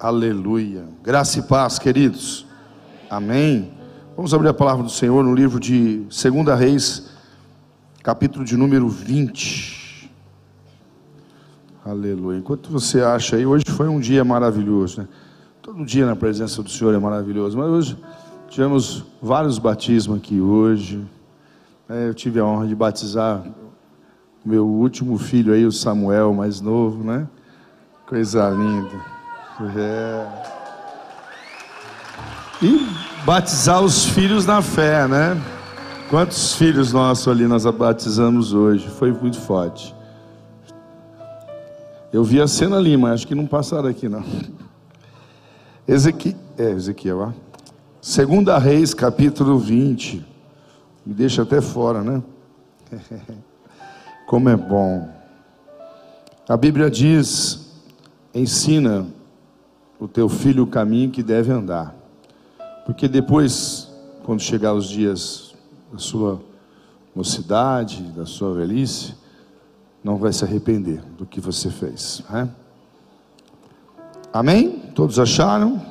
Aleluia. Graça e paz, queridos. Amém. Vamos abrir a palavra do Senhor no livro de 2 Reis, capítulo de número 20. Aleluia. Enquanto você acha aí, hoje foi um dia maravilhoso, né? Todo dia na presença do Senhor é maravilhoso, mas hoje tivemos vários batismos aqui hoje. É, eu tive a honra de batizar meu último filho aí, o Samuel, mais novo, né? Coisa linda. É. E batizar os filhos na fé, né? Quantos filhos nossos ali nós batizamos hoje? Foi muito forte. Eu vi a cena ali, mas acho que não passaram aqui, não. Ezequiel, é, Ezequiel. Segunda Reis, capítulo 20. Me deixa até fora, né? Como é bom. A Bíblia diz, ensina o teu filho o caminho que deve andar. Porque depois, quando chegar os dias da sua mocidade, da sua velhice, não vai se arrepender do que você fez. Né? Amém? Todos acharam?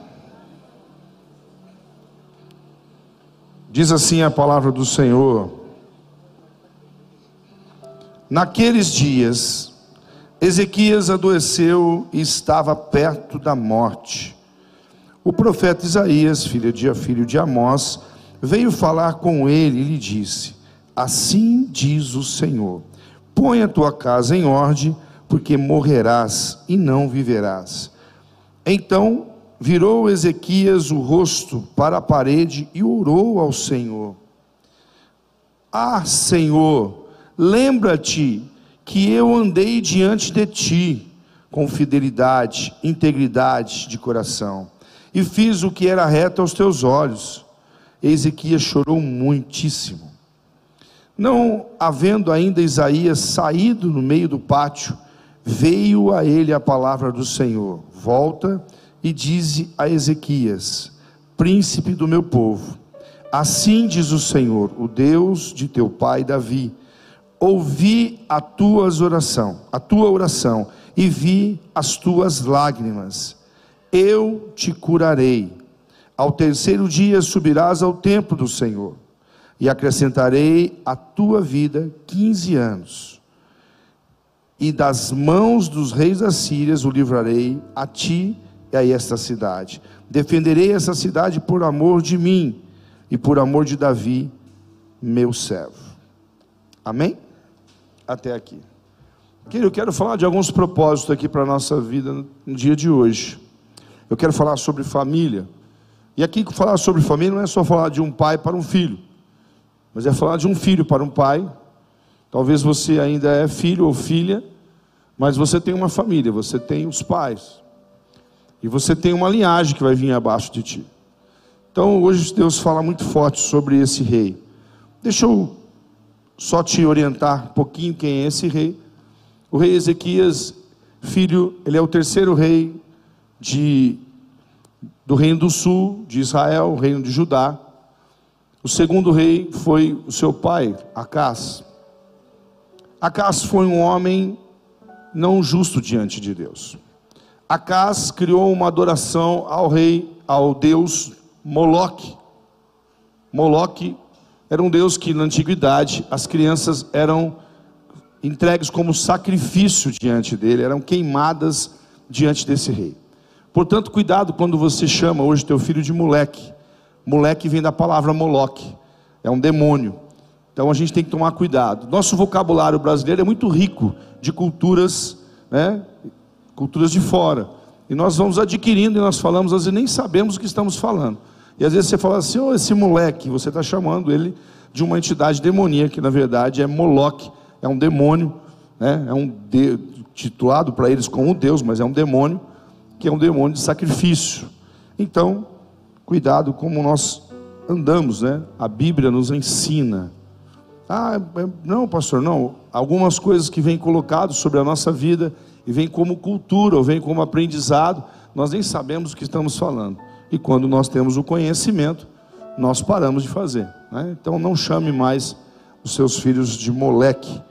Diz assim a palavra do Senhor: Naqueles dias, Ezequias adoeceu e estava perto da morte. O profeta Isaías, filho de, filho de Amós, veio falar com ele e lhe disse: Assim diz o Senhor: Põe a tua casa em ordem, porque morrerás e não viverás. Então virou Ezequias o rosto para a parede e orou ao Senhor: Ah, Senhor, lembra-te que eu andei diante de ti com fidelidade, integridade de coração, e fiz o que era reto aos teus olhos. Ezequias chorou muitíssimo. Não havendo ainda Isaías saído no meio do pátio, veio a ele a palavra do Senhor: Volta e dize a Ezequias, príncipe do meu povo: Assim diz o Senhor, o Deus de teu pai Davi ouvi a tuas oração, a tua oração e vi as tuas lágrimas. Eu te curarei. Ao terceiro dia subirás ao templo do Senhor e acrescentarei à tua vida quinze anos. E das mãos dos reis da Síria o livrarei a ti e a esta cidade. Defenderei essa cidade por amor de mim e por amor de Davi, meu servo. Amém? Até aqui. Eu quero falar de alguns propósitos aqui para a nossa vida no dia de hoje. Eu quero falar sobre família. E aqui falar sobre família não é só falar de um pai para um filho, mas é falar de um filho para um pai. Talvez você ainda é filho ou filha, mas você tem uma família, você tem os pais. E você tem uma linhagem que vai vir abaixo de ti. Então hoje Deus fala muito forte sobre esse rei. Deixa eu só te orientar um pouquinho quem é esse rei. O rei Ezequias, filho, ele é o terceiro rei de, do reino do sul, de Israel, o reino de Judá. O segundo rei foi o seu pai, Acás. Acás foi um homem não justo diante de Deus. Acás criou uma adoração ao rei, ao deus Moloque. Moloque era um Deus que na antiguidade as crianças eram entregues como sacrifício diante dele, eram queimadas diante desse rei. Portanto, cuidado quando você chama hoje teu filho de moleque. Moleque vem da palavra moloque, é um demônio. Então a gente tem que tomar cuidado. Nosso vocabulário brasileiro é muito rico de culturas, né? Culturas de fora. E nós vamos adquirindo e nós falamos, às vezes nem sabemos o que estamos falando. E às vezes você fala assim, oh, esse moleque, você está chamando ele de uma entidade demoníaca, que na verdade é Moloque, é um demônio, né? é um de, titulado para eles como Deus, mas é um demônio, que é um demônio de sacrifício. Então, cuidado como nós andamos, né? A Bíblia nos ensina. Ah, é, não, pastor, não. Algumas coisas que vêm colocadas sobre a nossa vida e vêm como cultura, ou vêm como aprendizado, nós nem sabemos o que estamos falando. E quando nós temos o conhecimento, nós paramos de fazer. Né? Então não chame mais os seus filhos de moleque,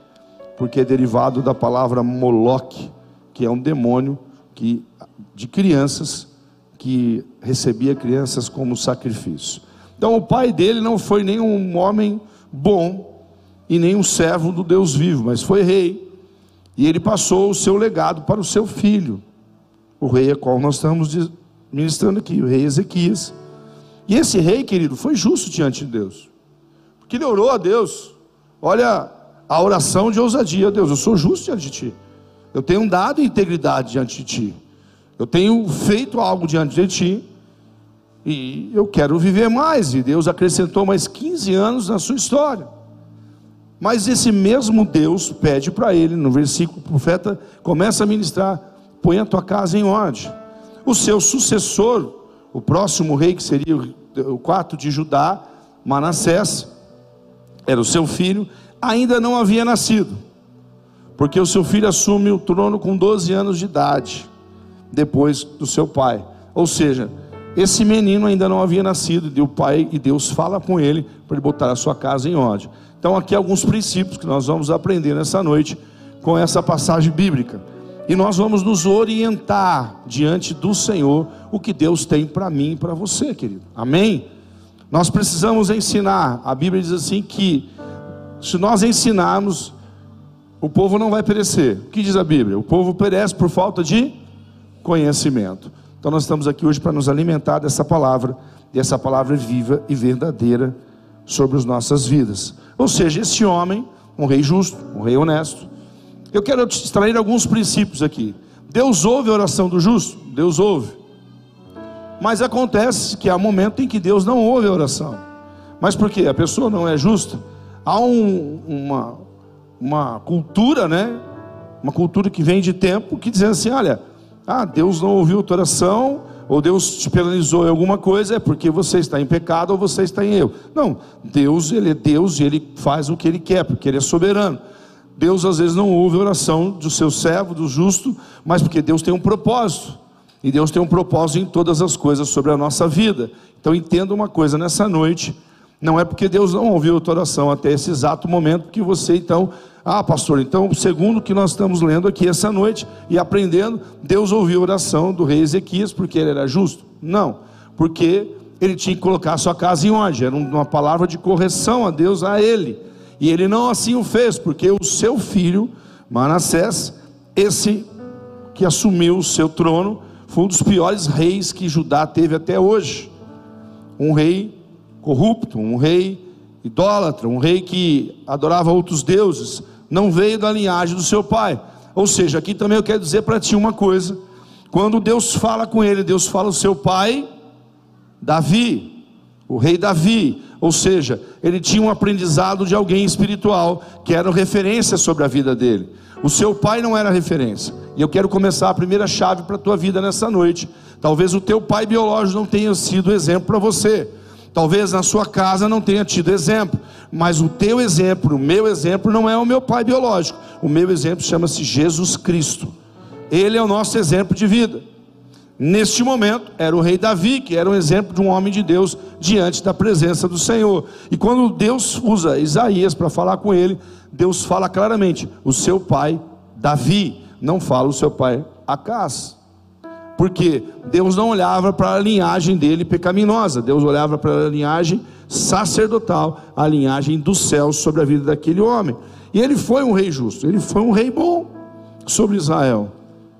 porque é derivado da palavra moloque, que é um demônio que, de crianças que recebia crianças como sacrifício. Então o pai dele não foi nenhum homem bom e nem um servo do Deus vivo, mas foi rei. E ele passou o seu legado para o seu filho, o rei a qual nós estamos ministrando aqui, o rei Ezequias. E esse rei, querido, foi justo diante de Deus, porque ele orou a Deus. Olha a oração de ousadia, Deus, eu sou justo diante de ti. Eu tenho dado integridade diante de ti. Eu tenho feito algo diante de ti. E eu quero viver mais. E Deus acrescentou mais 15 anos na sua história. Mas esse mesmo Deus pede para ele, no versículo, o profeta começa a ministrar: põe a tua casa em ordem. O seu sucessor, o próximo rei, que seria o quarto de Judá, Manassés, era o seu filho, ainda não havia nascido, porque o seu filho assume o trono com 12 anos de idade, depois do seu pai. Ou seja, esse menino ainda não havia nascido, e o pai e Deus fala com ele para ele botar a sua casa em ordem. Então, aqui alguns princípios que nós vamos aprender nessa noite com essa passagem bíblica. E nós vamos nos orientar diante do Senhor o que Deus tem para mim e para você, querido. Amém? Nós precisamos ensinar. A Bíblia diz assim que se nós ensinarmos, o povo não vai perecer. O que diz a Bíblia? O povo perece por falta de conhecimento. Então nós estamos aqui hoje para nos alimentar dessa palavra, e essa palavra viva e verdadeira sobre as nossas vidas. Ou seja, esse homem, um rei justo, um rei honesto. Eu quero extrair alguns princípios aqui. Deus ouve a oração do justo? Deus ouve. Mas acontece que há momento em que Deus não ouve a oração. Mas por quê? A pessoa não é justa? há um, uma, uma cultura, né? Uma cultura que vem de tempo que diz assim: olha, ah, Deus não ouviu a tua oração, ou Deus te penalizou em alguma coisa, é porque você está em pecado ou você está em erro. Não, Deus, Ele é Deus e Ele faz o que Ele quer, porque Ele é soberano. Deus às vezes não ouve a oração do seu servo, do justo, mas porque Deus tem um propósito. E Deus tem um propósito em todas as coisas sobre a nossa vida. Então entenda uma coisa nessa noite não é porque Deus não ouviu a tua oração até esse exato momento que você então, ah, pastor, então, segundo que nós estamos lendo aqui essa noite e aprendendo, Deus ouviu a oração do rei Ezequias porque ele era justo? Não, porque ele tinha que colocar a sua casa em ordem, era uma palavra de correção a Deus a ele. E ele não assim o fez, porque o seu filho, Manassés, esse que assumiu o seu trono, foi um dos piores reis que Judá teve até hoje. Um rei corrupto, um rei idólatra, um rei que adorava outros deuses, não veio da linhagem do seu pai. Ou seja, aqui também eu quero dizer para ti uma coisa: quando Deus fala com ele, Deus fala o seu pai, Davi, o rei Davi, ou seja, ele tinha um aprendizado de alguém espiritual que era referência sobre a vida dele. O seu pai não era referência. E eu quero começar a primeira chave para a tua vida nessa noite. Talvez o teu pai biológico não tenha sido exemplo para você. Talvez na sua casa não tenha tido exemplo, mas o teu exemplo, o meu exemplo, não é o meu pai biológico. O meu exemplo chama-se Jesus Cristo. Ele é o nosso exemplo de vida. Neste momento, era o rei Davi, que era um exemplo de um homem de Deus diante da presença do Senhor. E quando Deus usa Isaías para falar com ele, Deus fala claramente: o seu pai Davi, não fala o seu pai Acas porque Deus não olhava para a linhagem dele pecaminosa, Deus olhava para a linhagem sacerdotal, a linhagem dos céus sobre a vida daquele homem. E ele foi um rei justo, ele foi um rei bom sobre Israel.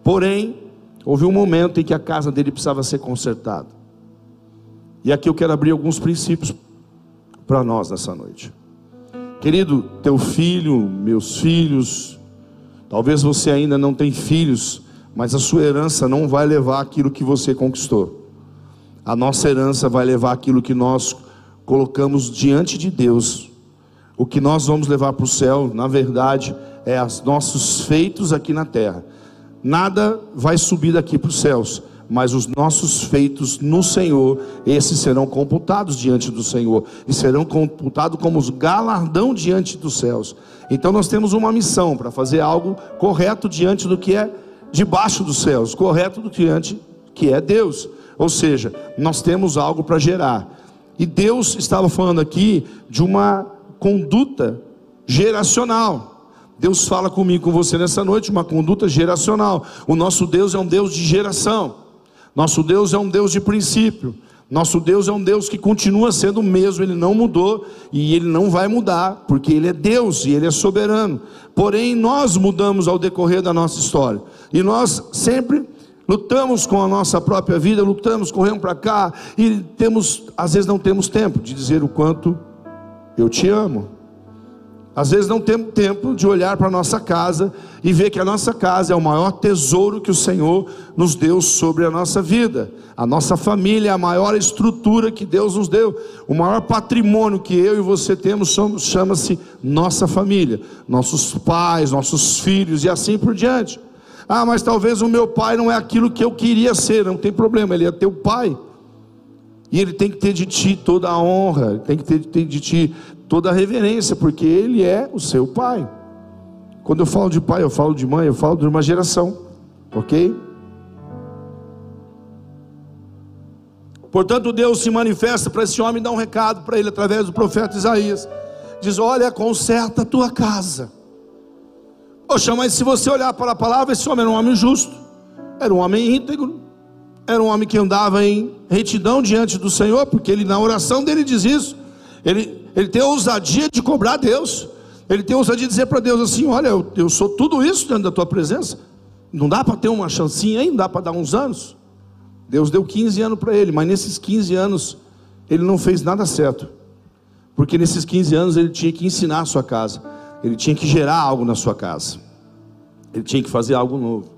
Porém, houve um momento em que a casa dele precisava ser consertada. E aqui eu quero abrir alguns princípios para nós nessa noite. Querido, teu filho, meus filhos, talvez você ainda não tem filhos, mas a sua herança não vai levar aquilo que você conquistou. A nossa herança vai levar aquilo que nós colocamos diante de Deus. O que nós vamos levar para o céu, na verdade, é os nossos feitos aqui na terra. Nada vai subir daqui para os céus, mas os nossos feitos no Senhor, esses serão computados diante do Senhor e serão computados como os galardão diante dos céus. Então nós temos uma missão para fazer algo correto diante do que é debaixo dos céus, correto do diante que é Deus. Ou seja, nós temos algo para gerar. E Deus estava falando aqui de uma conduta geracional. Deus fala comigo, com você nessa noite, uma conduta geracional. O nosso Deus é um Deus de geração. Nosso Deus é um Deus de princípio. Nosso Deus é um Deus que continua sendo o mesmo, ele não mudou e ele não vai mudar, porque ele é Deus e ele é soberano. Porém, nós mudamos ao decorrer da nossa história. E nós sempre lutamos com a nossa própria vida, lutamos, corremos para cá e temos, às vezes não temos tempo de dizer o quanto eu te amo. Às vezes não temos tempo de olhar para a nossa casa e ver que a nossa casa é o maior tesouro que o Senhor nos deu sobre a nossa vida. A nossa família é a maior estrutura que Deus nos deu. O maior patrimônio que eu e você temos chama-se nossa família, nossos pais, nossos filhos e assim por diante. Ah, mas talvez o meu pai não é aquilo que eu queria ser, não tem problema, ele é teu pai. E ele tem que ter de ti toda a honra, tem que ter de ti toda a reverência, porque ele é o seu pai. Quando eu falo de pai, eu falo de mãe, eu falo de uma geração, ok? Portanto, Deus se manifesta para esse homem e dá um recado para ele através do profeta Isaías. Diz: Olha, conserta a tua casa. Poxa, mas se você olhar para a palavra, esse homem era um homem justo, era um homem íntegro, era um homem que andava em retidão diante do Senhor, porque ele na oração dele diz isso. Ele, ele tem a ousadia de cobrar a Deus. Ele tem a ousadia de dizer para Deus assim: Olha, eu, eu sou tudo isso dentro da tua presença. Não dá para ter uma chancinha aí, não dá para dar uns anos. Deus deu 15 anos para ele, mas nesses 15 anos ele não fez nada certo. Porque nesses 15 anos ele tinha que ensinar a sua casa, ele tinha que gerar algo na sua casa, ele tinha que fazer algo novo.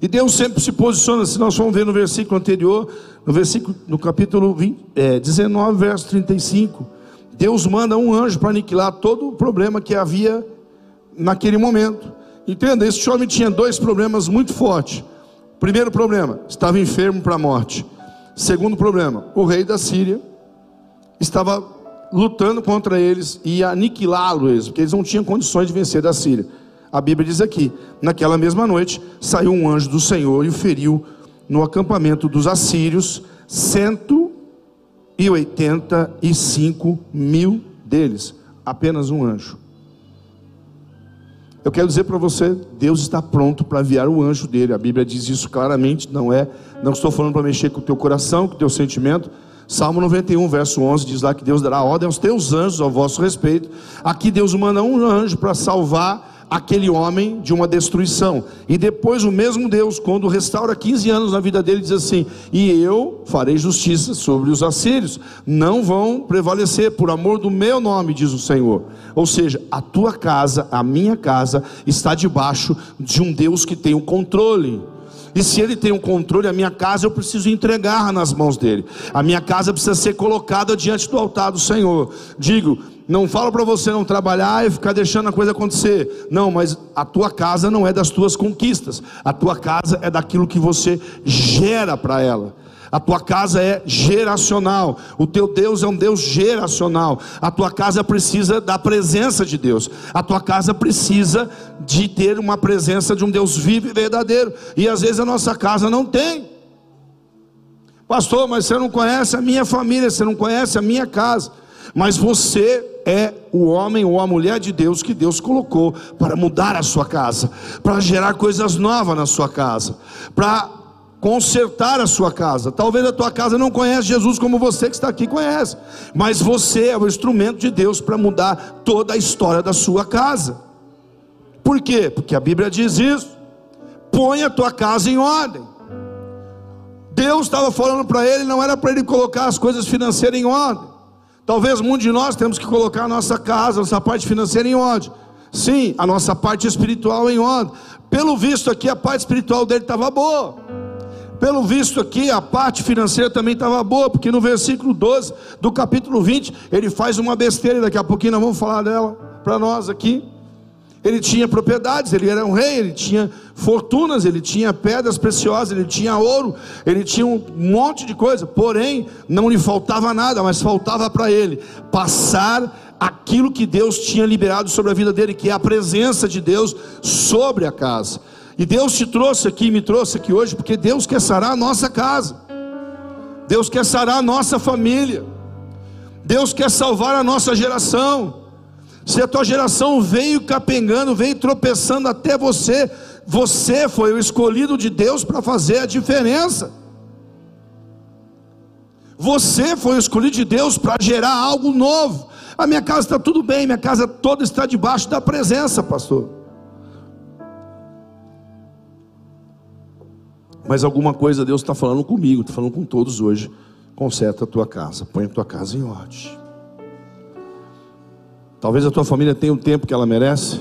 E Deus sempre se posiciona, se nós formos ver no versículo anterior, no versículo, no capítulo 20, é, 19, verso 35, Deus manda um anjo para aniquilar todo o problema que havia naquele momento. Entenda, esse homem tinha dois problemas muito fortes. Primeiro problema, estava enfermo para a morte. Segundo problema, o rei da Síria estava lutando contra eles e aniquilá-los, porque eles não tinham condições de vencer da Síria. A Bíblia diz aqui: naquela mesma noite saiu um anjo do Senhor e o feriu no acampamento dos assírios, cento e 85 mil deles, apenas um anjo. Eu quero dizer para você, Deus está pronto para enviar o anjo dele. A Bíblia diz isso claramente, não é, não estou falando para mexer com o teu coração, com o teu sentimento. Salmo 91, verso 11 diz lá que Deus dará ordem aos teus anjos ao vosso respeito. Aqui Deus manda um anjo para salvar aquele homem de uma destruição. E depois o mesmo Deus, quando restaura 15 anos na vida dele, diz assim: E eu farei justiça sobre os assírios, não vão prevalecer por amor do meu nome, diz o Senhor. Ou seja, a tua casa, a minha casa, está debaixo de um Deus que tem o controle. E se ele tem o um controle, a minha casa eu preciso entregar nas mãos dele. A minha casa precisa ser colocada diante do altar do Senhor. Digo, não falo para você não trabalhar e ficar deixando a coisa acontecer. Não, mas a tua casa não é das tuas conquistas. A tua casa é daquilo que você gera para ela. A tua casa é geracional. O teu Deus é um Deus geracional. A tua casa precisa da presença de Deus. A tua casa precisa de ter uma presença de um Deus vivo e verdadeiro. E às vezes a nossa casa não tem. Pastor, mas você não conhece a minha família, você não conhece a minha casa. Mas você é o homem ou a mulher de Deus que Deus colocou para mudar a sua casa, para gerar coisas novas na sua casa, para consertar a sua casa. Talvez a tua casa não conhece Jesus como você que está aqui conhece, mas você é o instrumento de Deus para mudar toda a história da sua casa. Por quê? Porque a Bíblia diz isso. Põe a tua casa em ordem. Deus estava falando para ele, não era para ele colocar as coisas financeiras em ordem. Talvez muitos de nós temos que colocar a nossa casa, a nossa parte financeira em ordem. Sim, a nossa parte espiritual em ordem. Pelo visto aqui, a parte espiritual dele estava boa. Pelo visto aqui, a parte financeira também estava boa, porque no versículo 12 do capítulo 20, ele faz uma besteira, daqui a pouquinho nós vamos falar dela para nós aqui. Ele tinha propriedades, ele era um rei, ele tinha fortunas, ele tinha pedras preciosas, ele tinha ouro, ele tinha um monte de coisa, porém, não lhe faltava nada, mas faltava para ele passar aquilo que Deus tinha liberado sobre a vida dele, que é a presença de Deus sobre a casa. E Deus te trouxe aqui, me trouxe aqui hoje, porque Deus quer sarar a nossa casa, Deus quer sarar a nossa família, Deus quer salvar a nossa geração. Se a tua geração veio capengando, veio tropeçando até você, você foi o escolhido de Deus para fazer a diferença. Você foi escolhido de Deus para gerar algo novo. A minha casa está tudo bem, minha casa toda está debaixo da presença, pastor. Mas alguma coisa Deus está falando comigo, está falando com todos hoje. Conserta a tua casa, põe a tua casa em ordem. Talvez a tua família tenha o tempo que ela merece.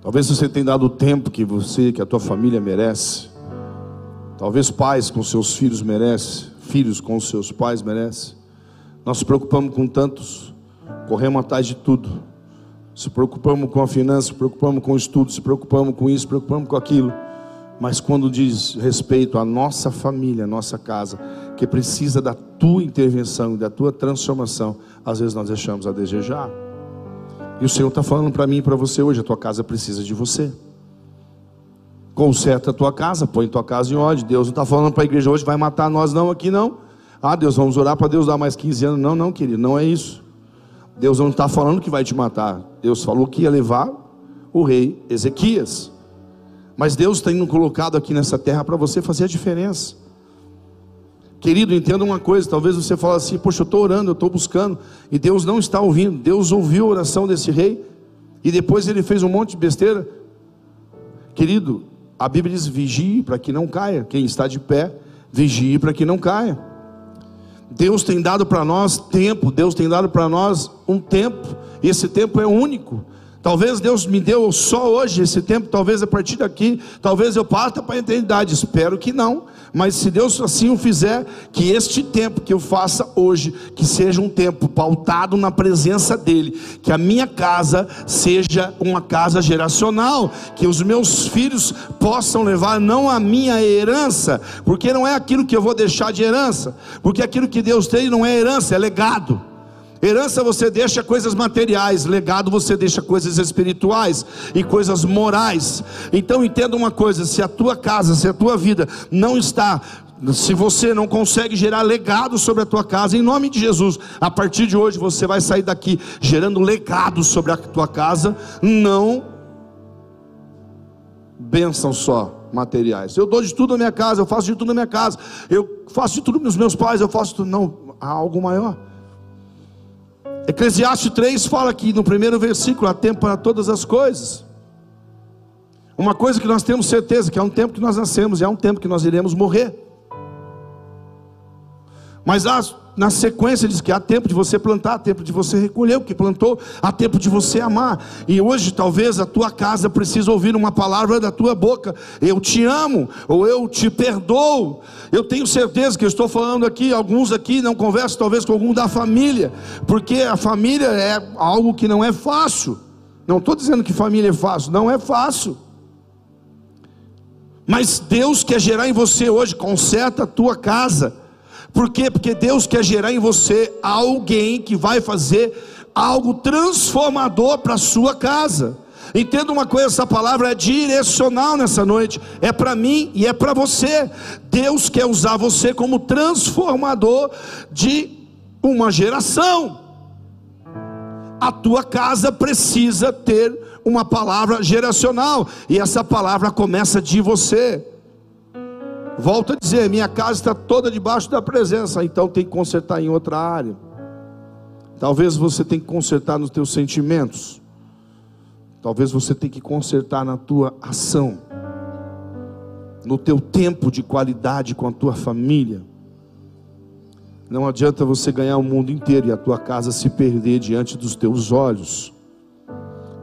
Talvez você tenha dado o tempo que você, que a tua família merece. Talvez pais com seus filhos merecem, filhos com seus pais merecem. Nós nos preocupamos com tantos, corremos atrás de tudo. Se preocupamos com a finança, se preocupamos com o estudo, se preocupamos com isso, se preocupamos com aquilo. Mas quando diz respeito à nossa família, à nossa casa, que precisa da tua intervenção da tua transformação, às vezes nós deixamos a desejar. E o Senhor está falando para mim e para você hoje: a tua casa precisa de você. Conserta a tua casa, põe tua casa em ordem. Deus não está falando para a igreja hoje, vai matar nós não aqui não. Ah, Deus, vamos orar para Deus dar mais 15 anos. Não, não, querido, não é isso. Deus não está falando que vai te matar. Deus falou que ia levar o rei Ezequias. Mas Deus está indo colocado aqui nessa terra para você fazer a diferença. Querido, entenda uma coisa: talvez você fale assim, poxa, eu estou orando, eu estou buscando, e Deus não está ouvindo. Deus ouviu a oração desse rei, e depois ele fez um monte de besteira. Querido, a Bíblia diz: vigie para que não caia. Quem está de pé, vigie para que não caia. Deus tem dado para nós tempo, Deus tem dado para nós um tempo, e esse tempo é único. Talvez Deus me deu só hoje esse tempo, talvez a partir daqui, talvez eu parta para a eternidade. Espero que não, mas se Deus assim o fizer, que este tempo que eu faça hoje, que seja um tempo pautado na presença dEle, que a minha casa seja uma casa geracional, que os meus filhos possam levar não a minha herança, porque não é aquilo que eu vou deixar de herança, porque aquilo que Deus tem não é herança, é legado. Herança você deixa coisas materiais, legado você deixa coisas espirituais e coisas morais. Então entenda uma coisa: se a tua casa, se a tua vida não está se você não consegue gerar legado sobre a tua casa, em nome de Jesus, a partir de hoje você vai sair daqui gerando legado sobre a tua casa, não bênçãos só materiais. Eu dou de tudo na minha casa, eu faço de tudo na minha casa, eu faço de tudo nos meus pais, eu faço tudo. Não, há algo maior. Eclesiastes 3 fala aqui no primeiro versículo: há tempo para todas as coisas. Uma coisa que nós temos certeza que há um tempo que nós nascemos e há um tempo que nós iremos morrer. Mas há na sequência diz que há tempo de você plantar, há tempo de você recolher o que plantou, há tempo de você amar. E hoje talvez a tua casa precise ouvir uma palavra da tua boca: eu te amo ou eu te perdoo. Eu tenho certeza que eu estou falando aqui, alguns aqui não conversam talvez com algum da família, porque a família é algo que não é fácil. Não estou dizendo que família é fácil, não é fácil. Mas Deus quer gerar em você hoje, conserta a tua casa por quê? Porque Deus quer gerar em você alguém que vai fazer algo transformador para a sua casa. Entenda uma coisa, essa palavra é direcional nessa noite, é para mim e é para você. Deus quer usar você como transformador de uma geração. A tua casa precisa ter uma palavra geracional, e essa palavra começa de você. Volto a dizer, minha casa está toda debaixo da presença, então tem que consertar em outra área. Talvez você tenha que consertar nos teus sentimentos. Talvez você tenha que consertar na tua ação. No teu tempo de qualidade com a tua família. Não adianta você ganhar o mundo inteiro e a tua casa se perder diante dos teus olhos.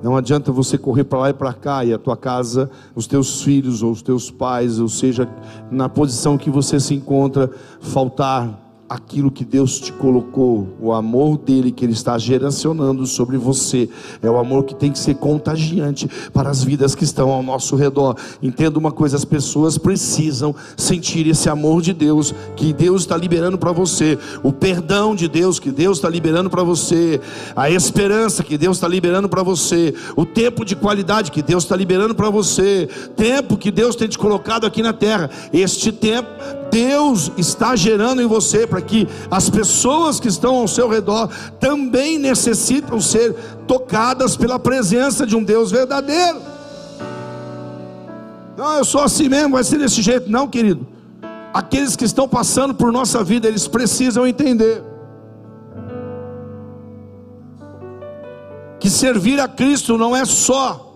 Não adianta você correr para lá e para cá e a tua casa, os teus filhos ou os teus pais, ou seja, na posição que você se encontra, faltar aquilo que Deus te colocou, o amor dele que ele está geracionando sobre você, é o amor que tem que ser contagiante para as vidas que estão ao nosso redor. Entenda uma coisa: as pessoas precisam sentir esse amor de Deus que Deus está liberando para você, o perdão de Deus que Deus está liberando para você, a esperança que Deus está liberando para você, o tempo de qualidade que Deus está liberando para você, tempo que Deus tem te colocado aqui na terra. Este tempo Deus está gerando em você para que as pessoas que estão ao seu redor também necessitam ser tocadas pela presença de um Deus verdadeiro. Não, eu sou assim mesmo, vai ser desse jeito. Não, querido. aqueles que estão passando por nossa vida, eles precisam entender que servir a Cristo não é só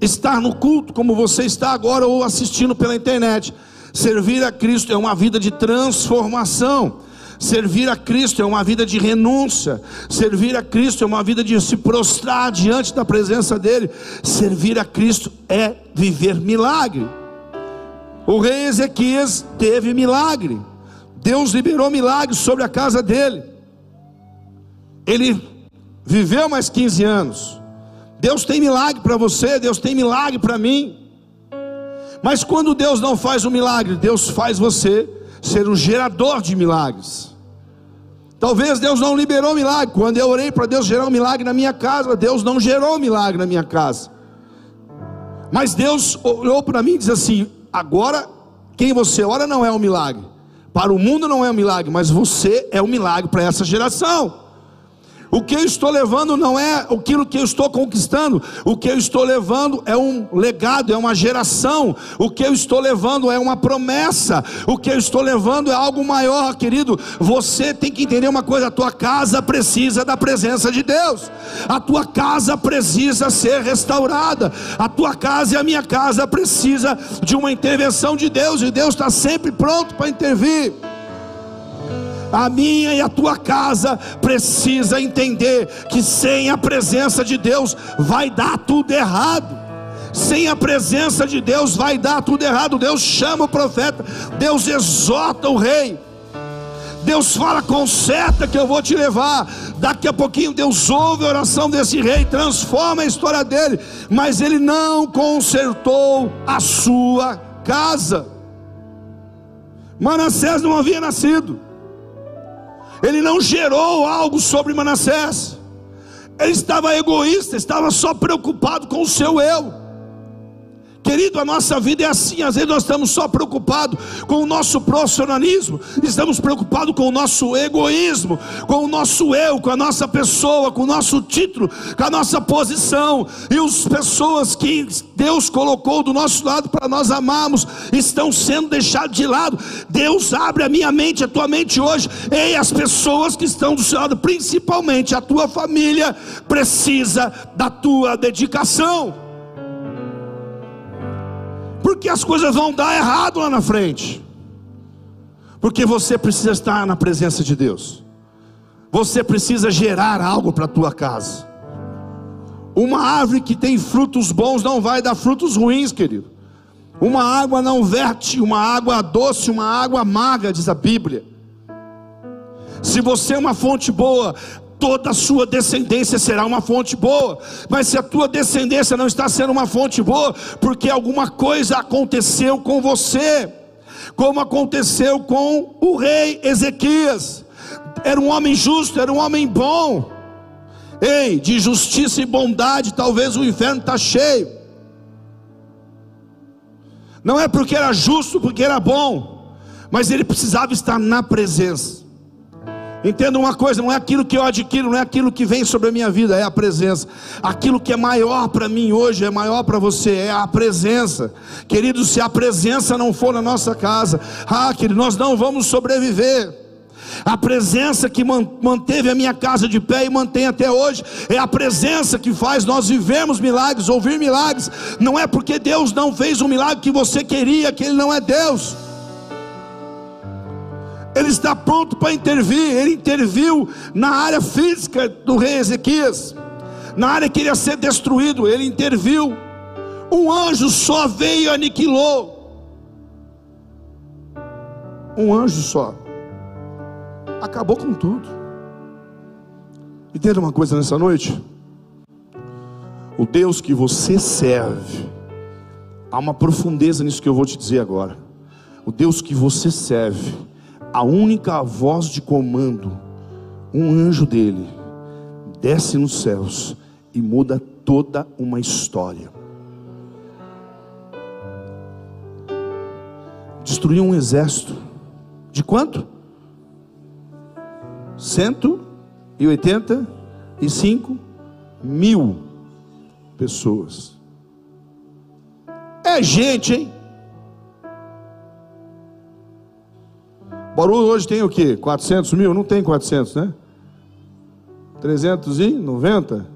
estar no culto como você está agora ou assistindo pela internet. Servir a Cristo é uma vida de transformação. Servir a Cristo é uma vida de renúncia. Servir a Cristo é uma vida de se prostrar diante da presença dEle. Servir a Cristo é viver milagre. O rei Ezequias teve milagre. Deus liberou milagres sobre a casa dele. Ele viveu mais 15 anos. Deus tem milagre para você, Deus tem milagre para mim. Mas quando Deus não faz um milagre, Deus faz você ser um gerador de milagres. Talvez Deus não liberou milagre. Quando eu orei para Deus gerar um milagre na minha casa, Deus não gerou um milagre na minha casa. Mas Deus olhou para mim e disse assim: agora quem você ora não é um milagre. Para o mundo não é um milagre, mas você é um milagre para essa geração. O que eu estou levando não é aquilo que eu estou conquistando, o que eu estou levando é um legado, é uma geração, o que eu estou levando é uma promessa, o que eu estou levando é algo maior, querido. Você tem que entender uma coisa: a tua casa precisa da presença de Deus, a tua casa precisa ser restaurada, a tua casa e a minha casa precisa de uma intervenção de Deus, e Deus está sempre pronto para intervir a minha e a tua casa precisa entender que sem a presença de Deus vai dar tudo errado. Sem a presença de Deus vai dar tudo errado. Deus chama o profeta, Deus exorta o rei. Deus fala, conserta que eu vou te levar. Daqui a pouquinho Deus ouve a oração desse rei, transforma a história dele, mas ele não consertou a sua casa. Manassés não havia nascido ele não gerou algo sobre Manassés. Ele estava egoísta, estava só preocupado com o seu eu. Querido, a nossa vida é assim. Às vezes nós estamos só preocupados com o nosso profissionalismo, estamos preocupados com o nosso egoísmo, com o nosso eu, com a nossa pessoa, com o nosso título, com a nossa posição. E as pessoas que Deus colocou do nosso lado para nós amarmos estão sendo deixadas de lado. Deus abre a minha mente, a tua mente hoje. Ei, as pessoas que estão do seu lado, principalmente a tua família, precisa da tua dedicação porque as coisas vão dar errado lá na frente. Porque você precisa estar na presença de Deus. Você precisa gerar algo para a tua casa. Uma árvore que tem frutos bons não vai dar frutos ruins, querido. Uma água não verte uma água doce, uma água amarga, diz a Bíblia. Se você é uma fonte boa, toda a sua descendência será uma fonte boa. Mas se a tua descendência não está sendo uma fonte boa, porque alguma coisa aconteceu com você, como aconteceu com o rei Ezequias. Era um homem justo, era um homem bom. Ei, de justiça e bondade, talvez o inferno está cheio. Não é porque era justo, porque era bom, mas ele precisava estar na presença. Entenda uma coisa: não é aquilo que eu adquiro, não é aquilo que vem sobre a minha vida, é a presença. Aquilo que é maior para mim hoje, é maior para você, é a presença. Queridos, se a presença não for na nossa casa, ah, querido, nós não vamos sobreviver. A presença que manteve a minha casa de pé e mantém até hoje, é a presença que faz nós vivermos milagres, ouvir milagres. Não é porque Deus não fez um milagre que você queria, que Ele não é Deus. Ele está pronto para intervir. Ele interviu na área física do rei Ezequias, na área que iria ser destruído. Ele interviu. Um anjo só veio e aniquilou. Um anjo só acabou com tudo. Entenda uma coisa nessa noite? O Deus que você serve, há uma profundeza nisso que eu vou te dizer agora. O Deus que você serve, a única voz de comando, um anjo dele, desce nos céus e muda toda uma história. Destruiu um exército. De quanto? 185 mil pessoas. É gente, hein? Bauru hoje tem o quê? 400 mil? Não tem 400, né? 390?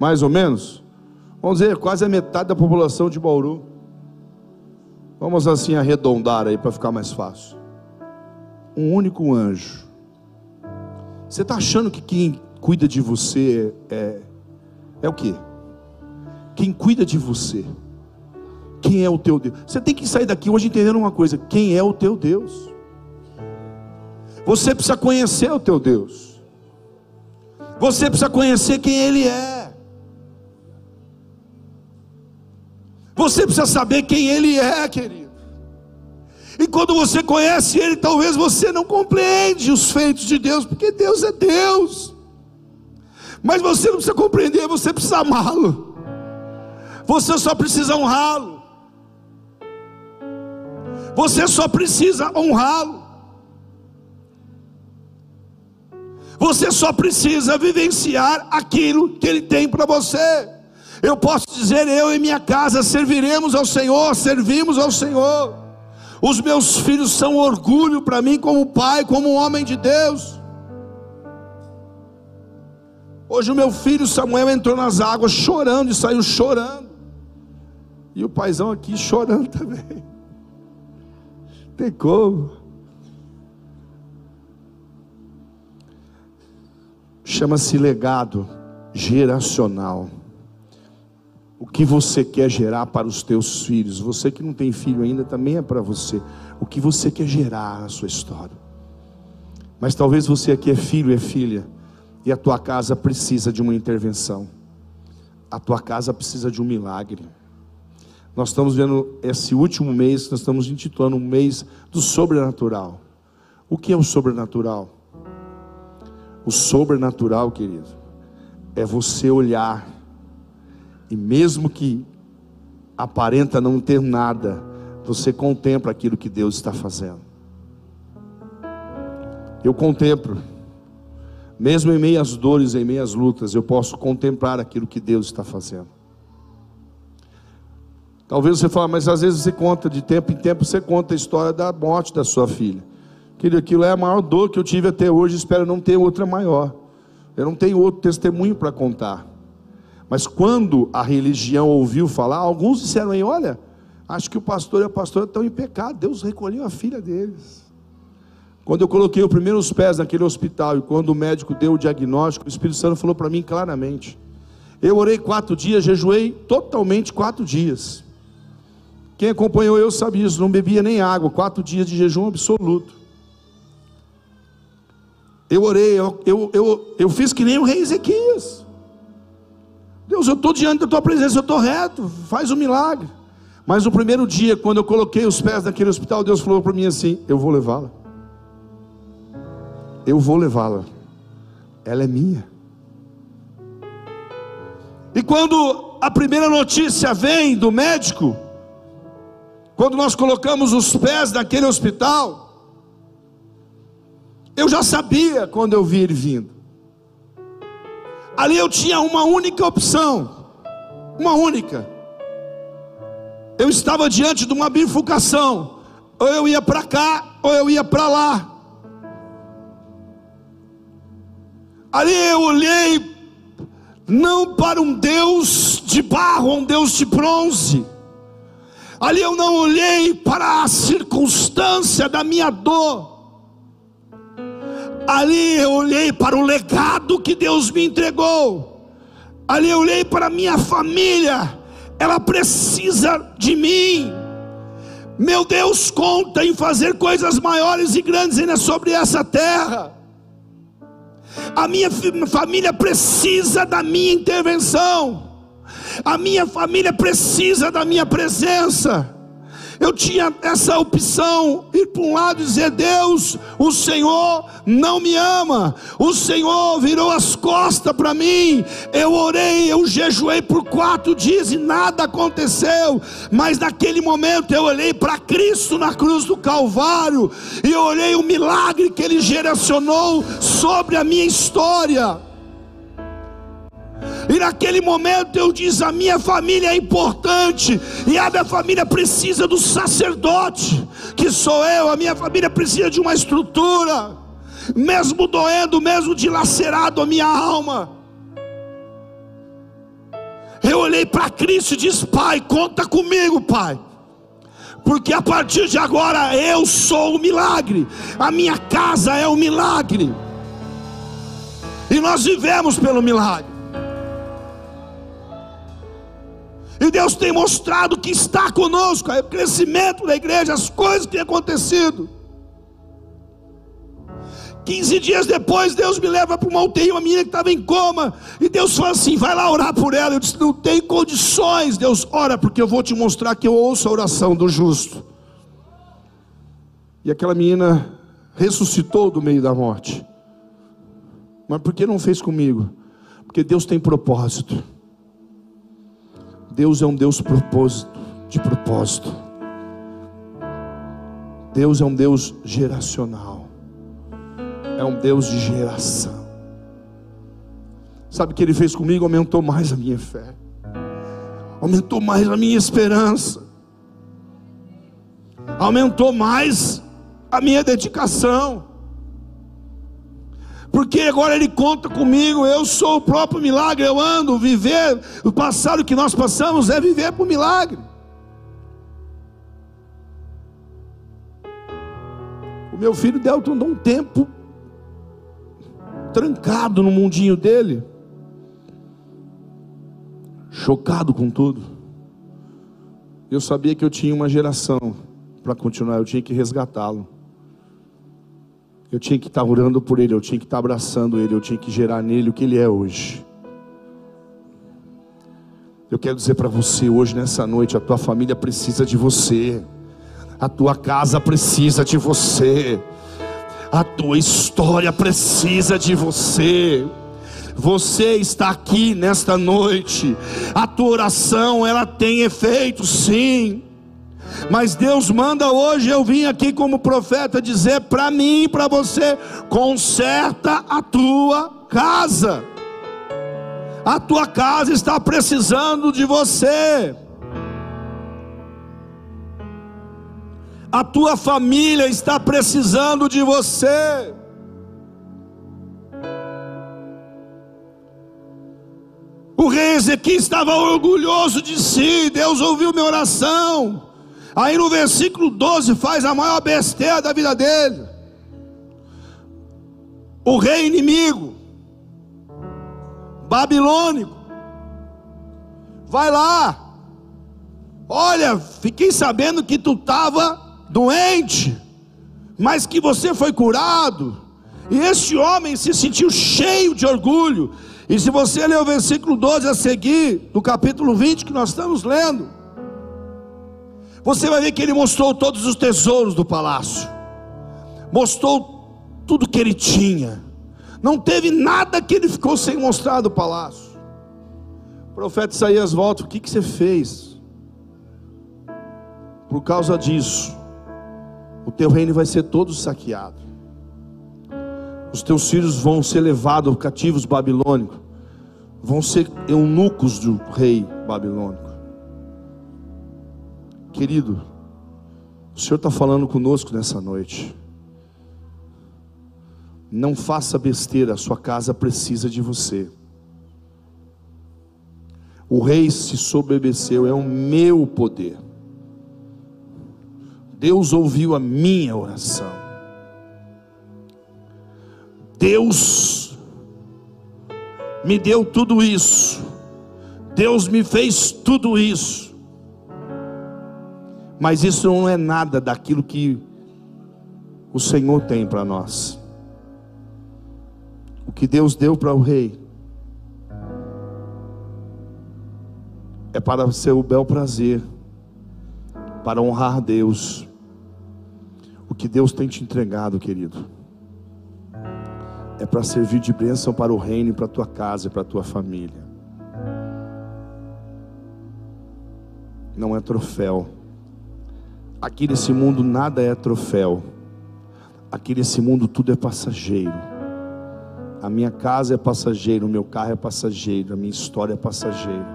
Mais ou menos? Vamos dizer, quase a metade da população de Bauru. Vamos assim arredondar aí para ficar mais fácil. Um único anjo. Você está achando que quem cuida de você é, é o quê? Quem cuida de você? Quem é o teu Deus? Você tem que sair daqui hoje entendendo uma coisa: quem é o teu Deus? Você precisa conhecer o teu Deus. Você precisa conhecer quem Ele é. Você precisa saber quem Ele é, querido. E quando você conhece Ele, talvez você não compreende os feitos de Deus, porque Deus é Deus. Mas você não precisa compreender, você precisa amá-lo. Você só precisa honrá-lo. Você só precisa honrá-lo. Você só precisa vivenciar aquilo que Ele tem para você. Eu posso dizer, eu e minha casa serviremos ao Senhor, servimos ao Senhor. Os meus filhos são orgulho para mim, como pai, como homem de Deus. Hoje o meu filho Samuel entrou nas águas chorando e saiu chorando. E o paizão aqui chorando também. Tem como. Chama-se legado geracional. O que você quer gerar para os teus filhos? Você que não tem filho ainda também é para você. O que você quer gerar na sua história? Mas talvez você aqui é filho, é filha, e a tua casa precisa de uma intervenção. A tua casa precisa de um milagre. Nós estamos vendo esse último mês, nós estamos intitulando um mês do sobrenatural. O que é o sobrenatural? O sobrenatural, querido, é você olhar e mesmo que aparenta não ter nada, você contempla aquilo que Deus está fazendo. Eu contemplo, mesmo em meias dores, em meias lutas, eu posso contemplar aquilo que Deus está fazendo. Talvez você fale, mas às vezes você conta, de tempo em tempo, você conta a história da morte da sua filha. Querido, aquilo é a maior dor que eu tive até hoje, espero não ter outra maior. Eu não tenho outro testemunho para contar. Mas quando a religião ouviu falar, alguns disseram aí: olha, acho que o pastor e a pastora estão em pecado, Deus recolheu a filha deles. Quando eu coloquei os primeiros pés naquele hospital e quando o médico deu o diagnóstico, o Espírito Santo falou para mim claramente. Eu orei quatro dias, jejuei totalmente quatro dias. Quem acompanhou eu sabe isso, não bebia nem água, quatro dias de jejum absoluto. Eu orei, eu, eu, eu, eu fiz que nem o rei Ezequias. Deus, eu estou diante da tua presença, eu estou reto, faz um milagre. Mas no primeiro dia, quando eu coloquei os pés naquele hospital, Deus falou para mim assim: Eu vou levá-la. Eu vou levá-la. Ela é minha. E quando a primeira notícia vem do médico, quando nós colocamos os pés naquele hospital, eu já sabia quando eu vi ele vindo. Ali eu tinha uma única opção, uma única. Eu estava diante de uma bifurcação, ou eu ia para cá, ou eu ia para lá. Ali eu olhei não para um Deus de barro, um Deus de bronze. Ali eu não olhei para a circunstância da minha dor Ali eu olhei para o legado que Deus me entregou. Ali eu olhei para a minha família. Ela precisa de mim. Meu Deus conta em fazer coisas maiores e grandes ainda sobre essa terra. A minha família precisa da minha intervenção. A minha família precisa da minha presença eu tinha essa opção, ir para um lado e dizer: Deus, o Senhor não me ama, o Senhor virou as costas para mim. Eu orei, eu jejuei por quatro dias e nada aconteceu, mas naquele momento eu olhei para Cristo na cruz do Calvário e eu olhei o milagre que Ele geracionou sobre a minha história. E naquele momento eu disse: a minha família é importante, e a minha família precisa do sacerdote, que sou eu, a minha família precisa de uma estrutura, mesmo doendo, mesmo dilacerado a minha alma. Eu olhei para Cristo e disse: Pai, conta comigo, Pai porque a partir de agora eu sou o milagre, a minha casa é o milagre, e nós vivemos pelo milagre. E Deus tem mostrado que está conosco, o crescimento da igreja, as coisas que têm acontecido. 15 dias depois, Deus me leva para uma UTI, uma menina que estava em coma. E Deus fala assim: vai lá orar por ela. Eu disse: não tem condições. Deus, ora, porque eu vou te mostrar que eu ouço a oração do justo. E aquela menina ressuscitou do meio da morte. Mas por que não fez comigo? Porque Deus tem propósito. Deus é um Deus propósito, de propósito. Deus é um Deus geracional. É um Deus de geração. Sabe o que ele fez comigo? Aumentou mais a minha fé. Aumentou mais a minha esperança. Aumentou mais a minha dedicação porque agora Ele conta comigo, eu sou o próprio milagre, eu ando, viver, o passado que nós passamos é viver por milagre. O meu filho Delton andou um tempo trancado no mundinho dele, chocado com tudo. Eu sabia que eu tinha uma geração para continuar, eu tinha que resgatá-lo. Eu tinha que estar orando por ele, eu tinha que estar abraçando ele, eu tinha que gerar nele o que ele é hoje. Eu quero dizer para você hoje, nessa noite, a tua família precisa de você, a tua casa precisa de você, a tua história precisa de você. Você está aqui nesta noite, a tua oração ela tem efeito, sim. Mas Deus manda hoje, eu vim aqui como profeta dizer para mim e para você: conserta a tua casa. A tua casa está precisando de você. A tua família está precisando de você. O rei Ezequiel estava orgulhoso de si, Deus ouviu minha oração. Aí no versículo 12 faz a maior besteira da vida dele. O rei inimigo, babilônico, vai lá. Olha, fiquei sabendo que tu estava doente, mas que você foi curado. E este homem se sentiu cheio de orgulho. E se você ler o versículo 12 a seguir, do capítulo 20 que nós estamos lendo, você vai ver que ele mostrou todos os tesouros do palácio, mostrou tudo que ele tinha, não teve nada que ele ficou sem mostrar do palácio. O profeta Isaías volta: O que, que você fez? Por causa disso, o teu reino vai ser todo saqueado, os teus filhos vão ser levados cativos babilônicos, vão ser eunucos do rei babilônico. Querido, o Senhor está falando conosco nessa noite. Não faça besteira, a sua casa precisa de você. O rei se sobreviveu, é o meu poder. Deus ouviu a minha oração. Deus me deu tudo isso. Deus me fez tudo isso. Mas isso não é nada daquilo que o Senhor tem para nós. O que Deus deu para o rei é para ser o bel prazer, para honrar Deus. O que Deus tem te entregado, querido, é para servir de bênção para o reino, para a tua casa e para a tua família. Não é troféu. Aqui nesse mundo nada é troféu. Aqui nesse mundo tudo é passageiro. A minha casa é passageira, o meu carro é passageiro, a minha história é passageira.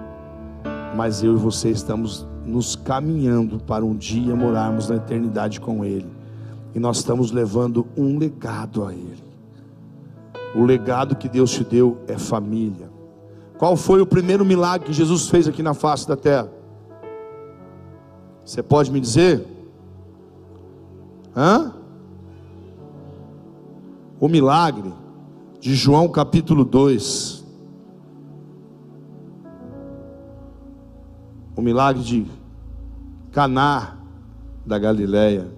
Mas eu e você estamos nos caminhando para um dia morarmos na eternidade com Ele. E nós estamos levando um legado a Ele. O legado que Deus te deu é família. Qual foi o primeiro milagre que Jesus fez aqui na face da terra? Você pode me dizer? Hã? O milagre de João capítulo 2. O milagre de Caná da Galileia.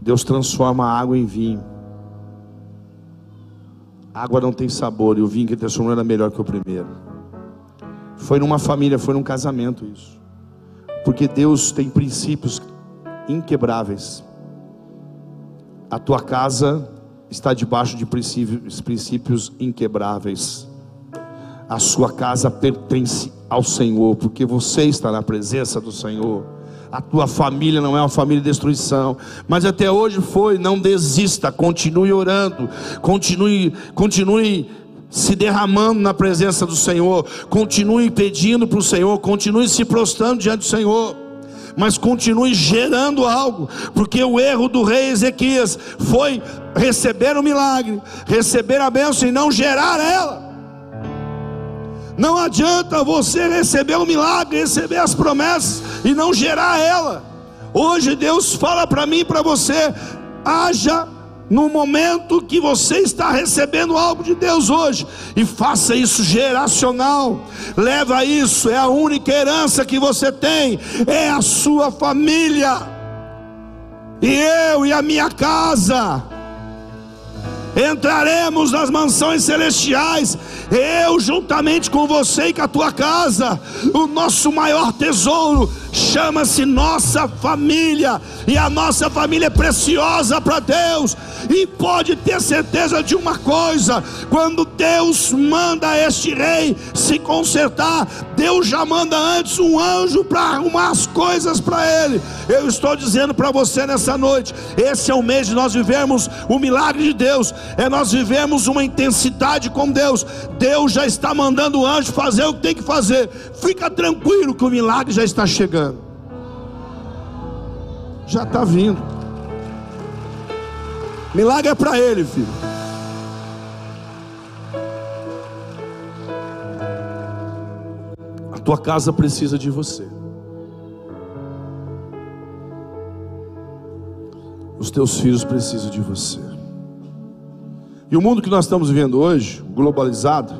Deus transforma a água em vinho. A água não tem sabor e o vinho que transformou era melhor que o primeiro. Foi numa família, foi num casamento isso. Porque Deus tem princípios inquebráveis. A tua casa está debaixo de princípios, princípios inquebráveis. A sua casa pertence ao Senhor, porque você está na presença do Senhor. A tua família não é uma família de destruição, mas até hoje foi. Não desista, continue orando, continue, continue se derramando na presença do Senhor, continue pedindo para o Senhor, continue se prostrando diante do Senhor mas continue gerando algo, porque o erro do rei Ezequias foi receber o milagre, receber a bênção e não gerar ela. Não adianta você receber o milagre, receber as promessas e não gerar ela. Hoje Deus fala para mim e para você: haja no momento que você está recebendo algo de Deus hoje, e faça isso geracional, leva isso, é a única herança que você tem, é a sua família, e eu e a minha casa, entraremos nas mansões celestiais, eu juntamente com você e com a tua casa, o nosso maior tesouro chama-se nossa família, e a nossa família é preciosa para Deus, e pode ter certeza de uma coisa: quando Deus manda este rei se consertar, Deus já manda antes um anjo para arrumar as coisas para ele. Eu estou dizendo para você nessa noite: esse é o mês de nós vivermos o milagre de Deus, é nós vivemos uma intensidade com Deus. Deus já está mandando o anjo fazer o que tem que fazer. Fica tranquilo que o milagre já está chegando. Já está vindo. Milagre é para ele, filho. A tua casa precisa de você. Os teus filhos precisam de você. E o mundo que nós estamos vivendo hoje, globalizado.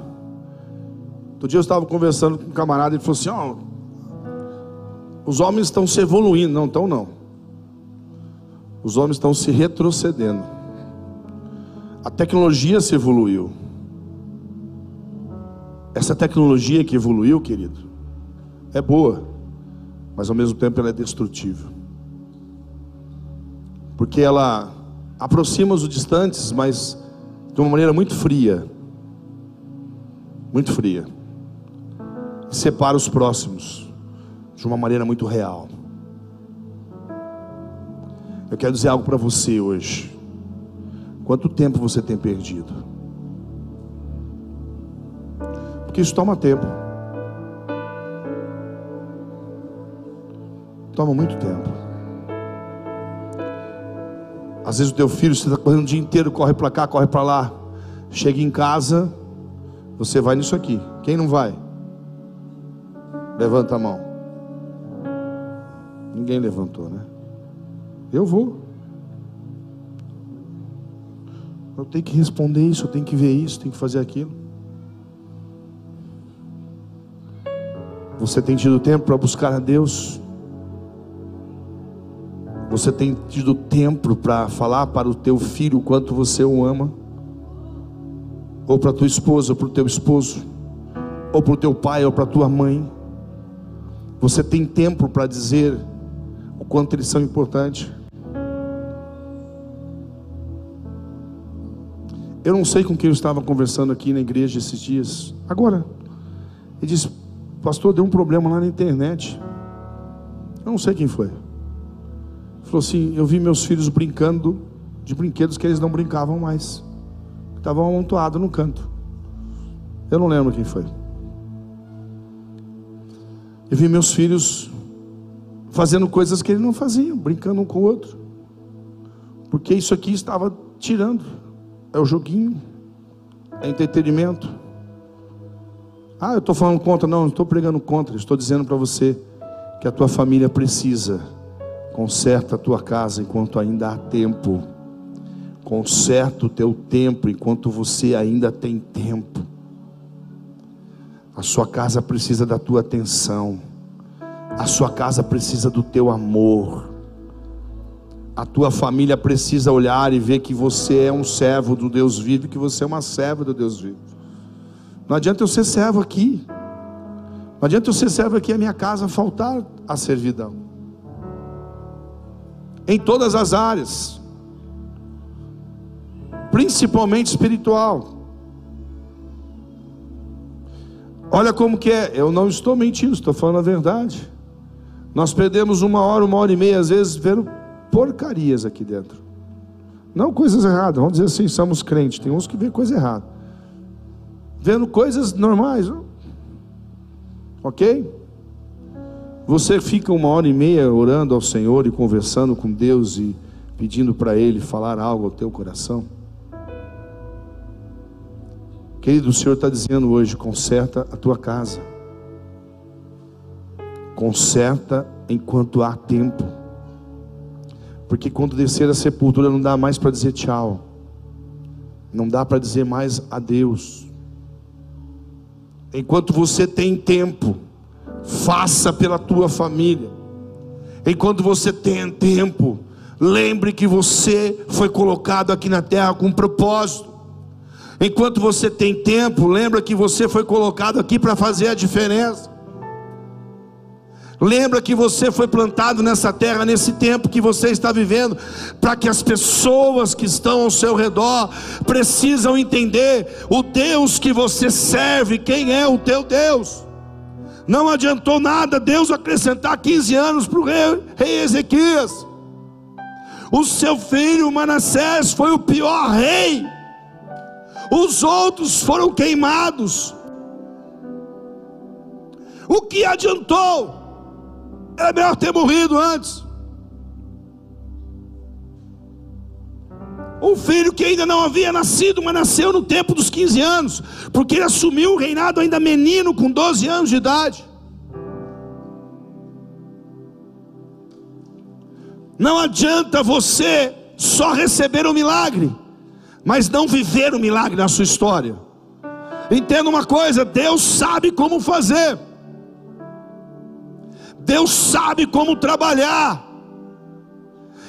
Outro dia eu estava conversando com um camarada e ele falou assim: ó, os homens estão se evoluindo, não estão não. Os homens estão se retrocedendo. A tecnologia se evoluiu. Essa tecnologia que evoluiu, querido, é boa, mas ao mesmo tempo ela é destrutível. Porque ela aproxima os distantes, mas de uma maneira muito fria. Muito fria. E separa os próximos de uma maneira muito real. Eu quero dizer algo para você hoje. Quanto tempo você tem perdido? Porque isso toma tempo. Toma muito tempo. Às vezes o teu filho, está correndo o dia inteiro, corre para cá, corre para lá. Chega em casa, você vai nisso aqui. Quem não vai? Levanta a mão. Ninguém levantou, né? Eu vou. Eu tenho que responder isso, eu tenho que ver isso, tenho que fazer aquilo. Você tem tido tempo para buscar a Deus? Você tem tido tempo para falar para o teu filho o quanto você o ama? Ou para tua esposa, ou para o teu esposo? Ou para o teu pai, ou para a tua mãe? Você tem tempo para dizer o quanto eles são importantes? Eu não sei com quem eu estava conversando aqui na igreja esses dias. Agora, ele disse: Pastor, deu um problema lá na internet. Eu não sei quem foi. Falou assim: Eu vi meus filhos brincando de brinquedos que eles não brincavam mais. estavam amontoados no canto. Eu não lembro quem foi. E vi meus filhos fazendo coisas que eles não faziam, brincando um com o outro. Porque isso aqui estava tirando. É o joguinho, é entretenimento. Ah, eu estou falando contra, não, não estou pregando contra, estou dizendo para você que a tua família precisa. Conserta a tua casa enquanto ainda há tempo. Conserta o teu tempo enquanto você ainda tem tempo. A sua casa precisa da tua atenção. A sua casa precisa do teu amor. A tua família precisa olhar e ver que você é um servo do Deus vivo, que você é uma serva do Deus vivo. Não adianta eu ser servo aqui. Não adianta eu ser servo aqui a minha casa faltar a servidão. Em todas as áreas. Principalmente espiritual. Olha como que é, eu não estou mentindo, estou falando a verdade. Nós perdemos uma hora, uma hora e meia, às vezes, vendo porcarias aqui dentro. Não coisas erradas, vamos dizer assim, somos crentes. Tem uns que vê coisa errada. Vendo coisas normais. Ok? Você fica uma hora e meia orando ao Senhor e conversando com Deus e pedindo para Ele falar algo ao teu coração. Querido, o Senhor está dizendo hoje: conserta a tua casa. Conserta enquanto há tempo. Porque quando descer a sepultura não dá mais para dizer tchau. Não dá para dizer mais adeus. Enquanto você tem tempo, faça pela tua família. Enquanto você tem tempo, lembre que você foi colocado aqui na terra com um propósito. Enquanto você tem tempo, lembra que você foi colocado aqui para fazer a diferença. Lembra que você foi plantado nessa terra, nesse tempo que você está vivendo, para que as pessoas que estão ao seu redor precisam entender o Deus que você serve, quem é o teu Deus. Não adiantou nada Deus acrescentar 15 anos para o rei, rei Ezequias. O seu filho Manassés foi o pior rei. Os outros foram queimados. O que adiantou? Era melhor ter morrido antes. Um filho que ainda não havia nascido, mas nasceu no tempo dos 15 anos, porque ele assumiu o reinado ainda menino, com 12 anos de idade. Não adianta você só receber o milagre, mas não viver o milagre na sua história. Entenda uma coisa: Deus sabe como fazer. Deus sabe como trabalhar.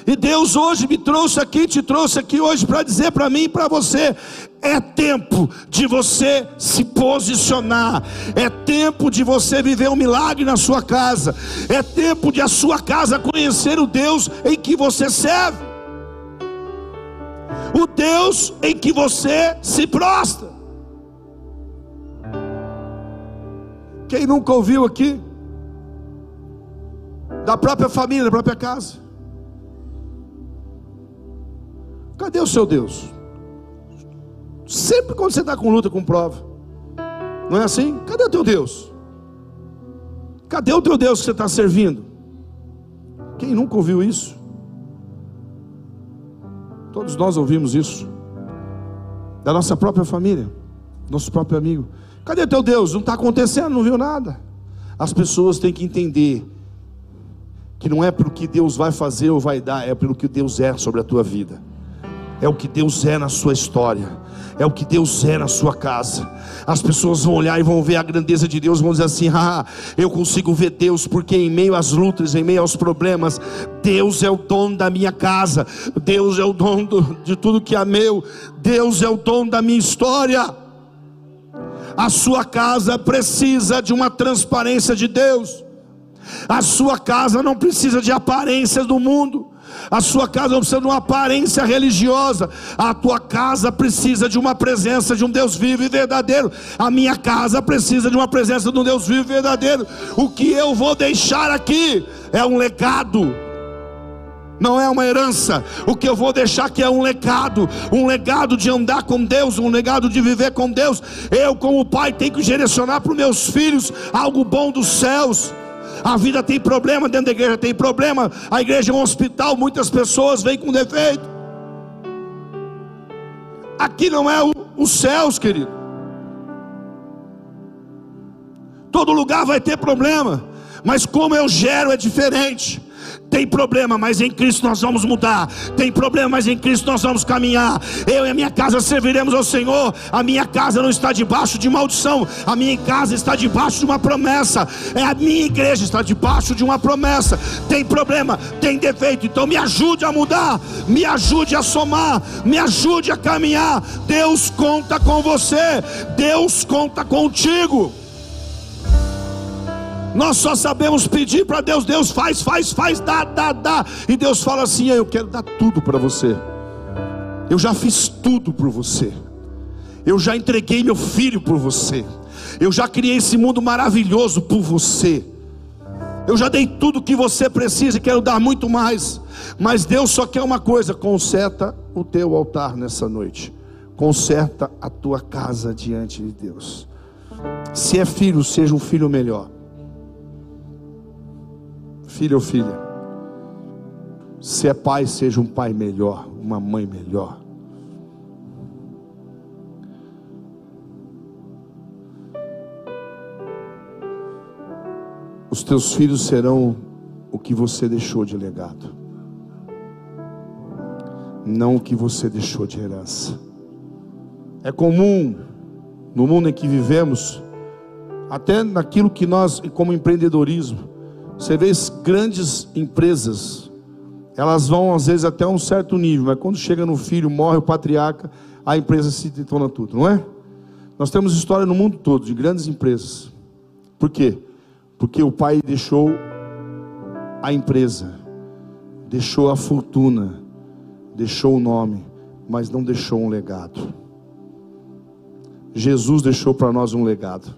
E Deus hoje me trouxe aqui, te trouxe aqui hoje para dizer para mim e para você: é tempo de você se posicionar, é tempo de você viver um milagre na sua casa, é tempo de a sua casa conhecer o Deus em que você serve, o Deus em que você se prostra. Quem nunca ouviu aqui? Da própria família, da própria casa. Cadê o seu Deus? Sempre quando você está com luta, com prova, não é assim? Cadê o teu Deus? Cadê o teu Deus que você está servindo? Quem nunca ouviu isso? Todos nós ouvimos isso, da nossa própria família, nosso próprio amigo. Cadê teu Deus? Não está acontecendo, não viu nada. As pessoas têm que entender que não é pelo que Deus vai fazer ou vai dar, é pelo que Deus é sobre a tua vida, é o que Deus é na sua história, é o que Deus é na sua casa. As pessoas vão olhar e vão ver a grandeza de Deus, vão dizer assim: ah, eu consigo ver Deus, porque em meio às lutas, em meio aos problemas, Deus é o dono da minha casa, Deus é o dono de tudo que é meu, Deus é o dono da minha história. A sua casa precisa de uma transparência de Deus. A sua casa não precisa de aparências do mundo. A sua casa não precisa de uma aparência religiosa. A tua casa precisa de uma presença de um Deus vivo e verdadeiro. A minha casa precisa de uma presença de um Deus vivo e verdadeiro. O que eu vou deixar aqui é um legado. não é uma herança. O que eu vou deixar que é um legado, um legado de andar com Deus, um legado de viver com Deus. Eu, como pai, tenho que direcionar para os meus filhos algo bom dos céus. A vida tem problema, dentro da igreja tem problema. A igreja é um hospital, muitas pessoas vêm com defeito. Aqui não é os céus, querido. Todo lugar vai ter problema, mas como eu gero é diferente. Tem problema, mas em Cristo nós vamos mudar. Tem problema, mas em Cristo nós vamos caminhar. Eu e a minha casa serviremos ao Senhor. A minha casa não está debaixo de maldição. A minha casa está debaixo de uma promessa. É a minha igreja está debaixo de uma promessa. Tem problema, tem defeito. Então me ajude a mudar. Me ajude a somar. Me ajude a caminhar. Deus conta com você. Deus conta contigo. Nós só sabemos pedir para Deus, Deus faz, faz, faz, dá, dá, dá. E Deus fala assim: Eu quero dar tudo para você. Eu já fiz tudo por você. Eu já entreguei meu filho por você. Eu já criei esse mundo maravilhoso por você. Eu já dei tudo que você precisa e quero dar muito mais. Mas Deus só quer uma coisa: conserta o teu altar nessa noite. Conserta a tua casa diante de Deus. Se é filho, seja um filho melhor filho ou filha. Se é pai, seja um pai melhor, uma mãe melhor. Os teus filhos serão o que você deixou de legado, não o que você deixou de herança. É comum no mundo em que vivemos, até naquilo que nós, como empreendedorismo, você vê grandes empresas, elas vão às vezes até um certo nível, mas quando chega no filho, morre o patriarca, a empresa se detona tudo, não é? Nós temos história no mundo todo de grandes empresas. Por quê? Porque o pai deixou a empresa, deixou a fortuna, deixou o nome, mas não deixou um legado. Jesus deixou para nós um legado.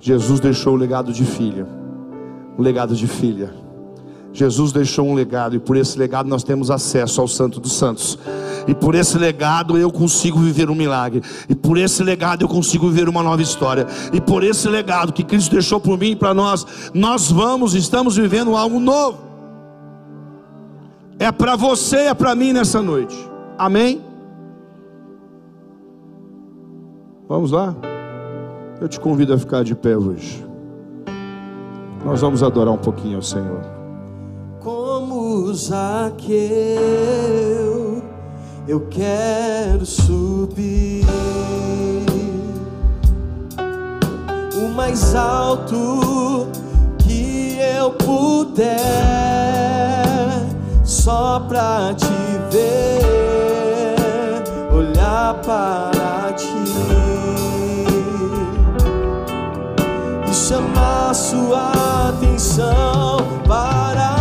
Jesus deixou o legado de filha um legado de filha. Jesus deixou um legado e por esse legado nós temos acesso ao Santo dos Santos. E por esse legado eu consigo viver um milagre. E por esse legado eu consigo viver uma nova história. E por esse legado que Cristo deixou por mim e para nós, nós vamos, estamos vivendo algo novo. É para você, é para mim nessa noite. Amém? Vamos lá? Eu te convido a ficar de pé hoje. Nós vamos adorar um pouquinho ao Senhor. Como Zaqueu, eu quero subir o mais alto que eu puder, só pra te ver, olhar para chamar sua atenção para